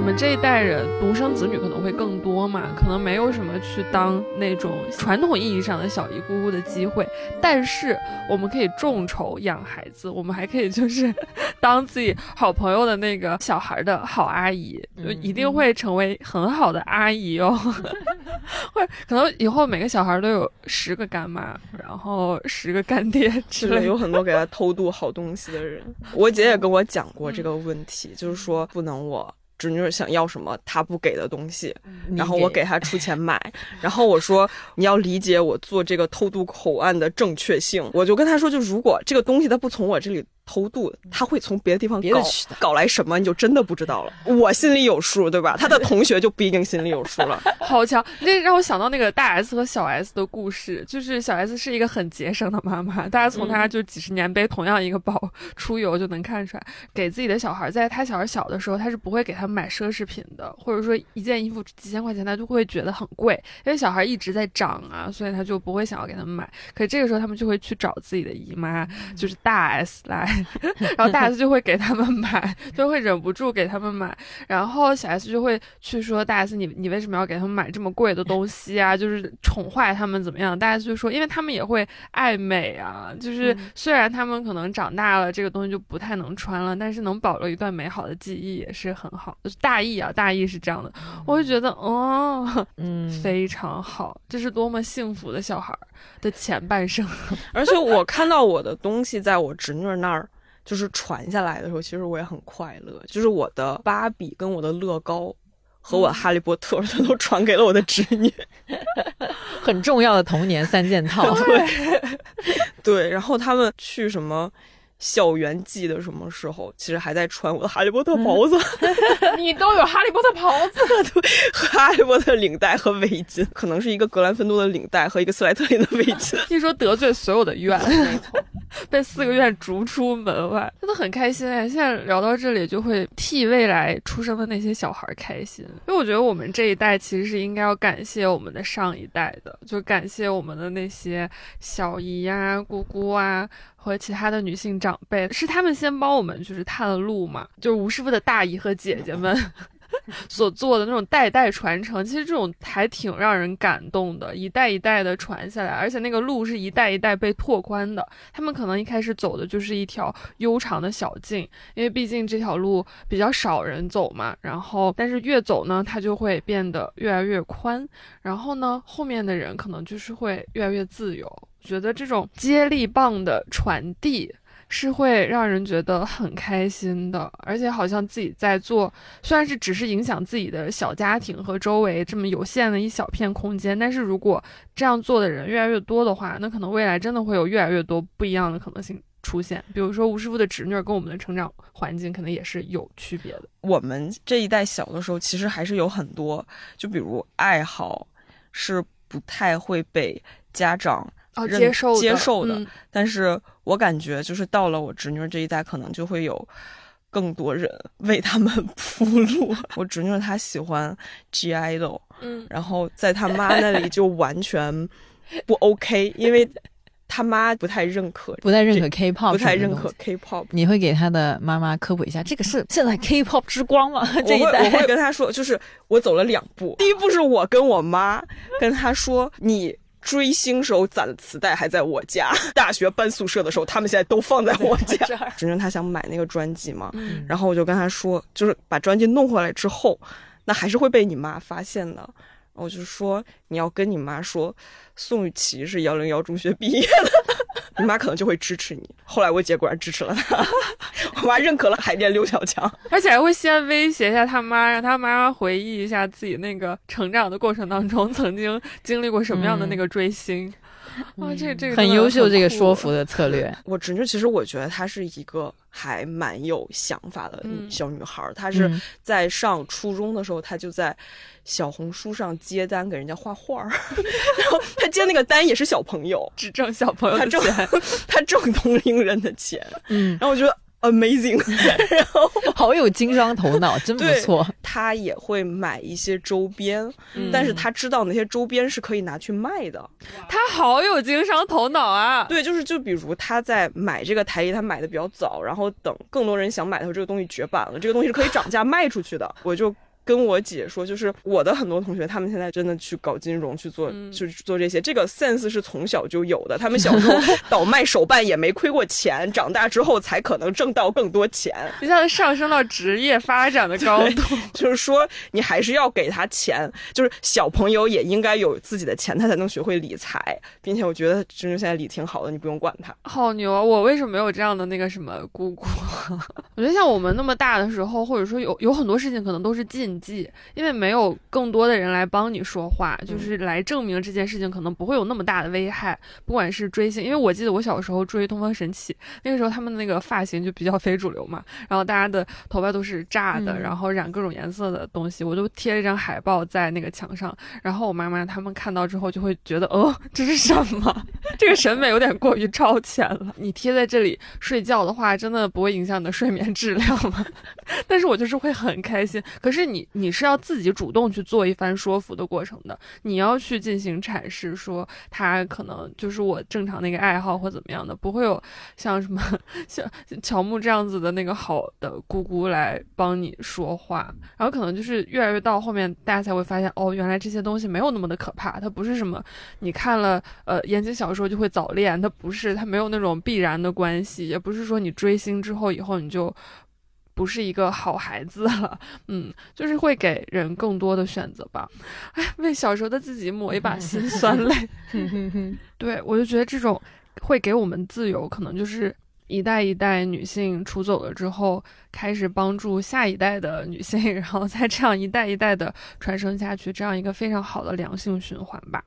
我们这一代人独生子女可能会更多嘛，可能没有什么去当那种传统意义上的小姨姑姑的机会，但是我们可以众筹养孩子，我们还可以就是 当自己好朋友的那个小孩的好阿姨，就一定会成为很好的阿姨哦。或者可能以后每个小孩都有十个干妈，然后十个干爹之类，有很多给他偷渡好东西的人。我姐也跟我讲过这个问题，就是说不能我。侄女想要什么，她不给的东西，然后我给她出钱买，然后我说你要理解我做这个偷渡口岸的正确性，我就跟她说，就如果这个东西它不从我这里。偷渡，他会从别的地方搞搞来什么，你就真的不知道了。我心里有数，对吧？他的同学就不一定心里有数了。好强，这让我想到那个大 S 和小 S 的故事，就是小 S 是一个很节省的妈妈，大家从她就几十年背同样一个包出游就能看出来，给自己的小孩，在他小孩小的时候，他是不会给他们买奢侈品的，或者说一件衣服几千块钱，他就会觉得很贵，因为小孩一直在长啊，所以他就不会想要给他们买。可是这个时候，他们就会去找自己的姨妈，就是大 S 来。然后大 S 就会给他们买，就会忍不住给他们买。然后小 S 就会去说大 S，你你为什么要给他们买这么贵的东西啊？就是宠坏他们怎么样？大 S 就说，因为他们也会爱美啊。就是虽然他们可能长大了，这个东西就不太能穿了，但是能保留一段美好的记忆也是很好。就是大意啊，大意是这样的。我就觉得，哦，嗯，非常好，这是多么幸福的小孩的前半生。而且我看到我的东西在我侄女那儿。就是传下来的时候，其实我也很快乐。就是我的芭比跟我的乐高和我哈利波特，他都传给了我的侄女，很重要的童年三件套。对，对。然后他们去什么校园季的什么时候，其实还在穿我的哈利波特袍子。你都有哈利波特袍子，对，哈利波特领带和围巾，可能是一个格兰芬多的领带和一个斯莱特林的围巾。听说得罪所有的院。被四个院逐出门外，真的很开心哎！现在聊到这里，就会替未来出生的那些小孩开心，因为我觉得我们这一代其实是应该要感谢我们的上一代的，就感谢我们的那些小姨呀、姑姑啊和其他的女性长辈，是他们先帮我们就是探路嘛，就是吴师傅的大姨和姐姐们。所做的那种代代传承，其实这种还挺让人感动的，一代一代的传下来，而且那个路是一代一代被拓宽的。他们可能一开始走的就是一条悠长的小径，因为毕竟这条路比较少人走嘛。然后，但是越走呢，它就会变得越来越宽。然后呢，后面的人可能就是会越来越自由。觉得这种接力棒的传递。是会让人觉得很开心的，而且好像自己在做，虽然是只是影响自己的小家庭和周围这么有限的一小片空间，但是如果这样做的人越来越多的话，那可能未来真的会有越来越多不一样的可能性出现。比如说吴师傅的侄女跟我们的成长环境可能也是有区别的。我们这一代小的时候，其实还是有很多，就比如爱好是不太会被家长。接受接受的，但是我感觉就是到了我侄女这一代，可能就会有更多人 为他们铺路。我侄女她喜欢 G I 的，嗯，然后在他妈那里就完全不 OK，因为他妈不太认可，不太认可 K-pop，不太认可 K-pop。你会给他的妈妈科普一下，这个是现在 K-pop 之光吗？这一代我会跟他说，就是我走了两步，第一步是我跟我妈跟他说你。追星时候攒的磁带还在我家，大学搬宿舍的时候，他们现在都放在我家。真正他想买那个专辑嘛，然后我就跟他说，就是把专辑弄回来之后，那还是会被你妈发现的。我就说你要跟你妈说，宋雨琦是幺零幺中学毕业的，你妈可能就会支持你。后来我姐果然支持了她，我妈认可了海淀刘小强，而且还会先威胁一下他妈，让他妈回忆一下自己那个成长的过程当中曾经经历过什么样的那个追星。哇，这这个很优秀，这个说服的策略。我侄女其实我觉得她是一个还蛮有想法的小女孩，她是在上初中的时候，她就在小红书上接单给人家画画儿，然后她接那个单也是小朋友，只挣小朋友的钱，她挣同龄人的钱，嗯，然后我觉得。Amazing，然后好有经商头脑，真不错。他也会买一些周边，但是他知道那些周边是可以拿去卖的。他好有经商头脑啊！对，就是就比如他在买这个台历，他买的比较早，然后等更多人想买的时候，这个东西绝版了，这个东西是可以涨价卖出去的。我就。跟我姐说，就是我的很多同学，他们现在真的去搞金融，去做，就是做这些。这个 sense 是从小就有的。他们小时候 倒卖手办也没亏过钱，长大之后才可能挣到更多钱，就像上升到职业发展的高度。就是说，你还是要给他钱，就是小朋友也应该有自己的钱，他才能学会理财。并且我觉得真真现在理挺好的，你不用管他。好牛啊！我为什么没有这样的那个什么姑姑？我觉得像我们那么大的时候，或者说有有很多事情可能都是禁。记，因为没有更多的人来帮你说话，就是来证明这件事情可能不会有那么大的危害。不管是追星，因为我记得我小时候追东方神起，那个时候他们的那个发型就比较非主流嘛，然后大家的头发都是炸的，然后染各种颜色的东西，我就贴了一张海报在那个墙上，然后我妈妈他们看到之后就会觉得，哦，这是什么？这个审美有点过于超前了。你贴在这里睡觉的话，真的不会影响你的睡眠质量吗？但是我就是会很开心。可是你。你是要自己主动去做一番说服的过程的，你要去进行阐释，说他可能就是我正常的一个爱好或怎么样的，不会有像什么 像乔木这样子的那个好的姑姑来帮你说话，然后可能就是越来越到后面，大家才会发现，哦，原来这些东西没有那么的可怕，它不是什么你看了呃言情小说就会早恋，它不是，它没有那种必然的关系，也不是说你追星之后以后你就。不是一个好孩子了，嗯，就是会给人更多的选择吧。哎，为小时候的自己抹一把辛酸泪。对，我就觉得这种会给我们自由，可能就是一代一代女性出走了之后，开始帮助下一代的女性，然后再这样一代一代的传承下去，这样一个非常好的良性循环吧。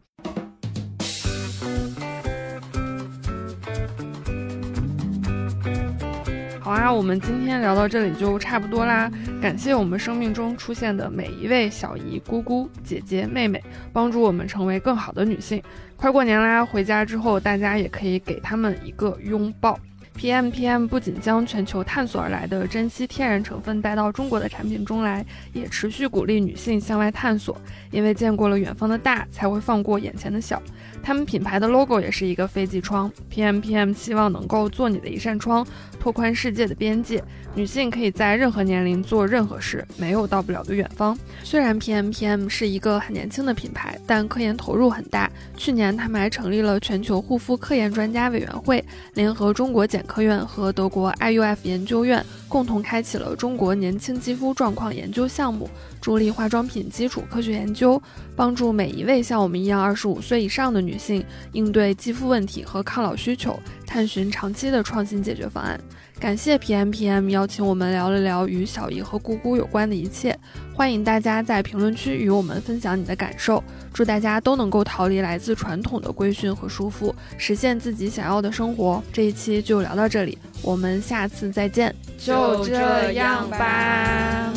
好啊，我们今天聊到这里就差不多啦。感谢我们生命中出现的每一位小姨、姑姑、姐姐、妹妹，帮助我们成为更好的女性。快过年啦，回家之后大家也可以给他们一个拥抱。PMPM 不仅将全球探索而来的珍稀天然成分带到中国的产品中来，也持续鼓励女性向外探索。因为见过了远方的大，才会放过眼前的小。他们品牌的 logo 也是一个飞机窗，PMPM 希望能够做你的一扇窗，拓宽世界的边界。女性可以在任何年龄做任何事，没有到不了的远方。虽然 PMPM 是一个很年轻的品牌，但科研投入很大。去年他们还成立了全球护肤科研专家委员会，联合中国检科院和德国 IUF 研究院，共同开启了中国年轻肌肤状况研究项目。助力化妆品基础科学研究，帮助每一位像我们一样二十五岁以上的女性应对肌肤问题和抗老需求，探寻长期的创新解决方案。感谢 PMPM 邀请我们聊了聊与小姨和姑姑有关的一切，欢迎大家在评论区与我们分享你的感受。祝大家都能够逃离来自传统的规训和束缚，实现自己想要的生活。这一期就聊到这里，我们下次再见，就这样吧。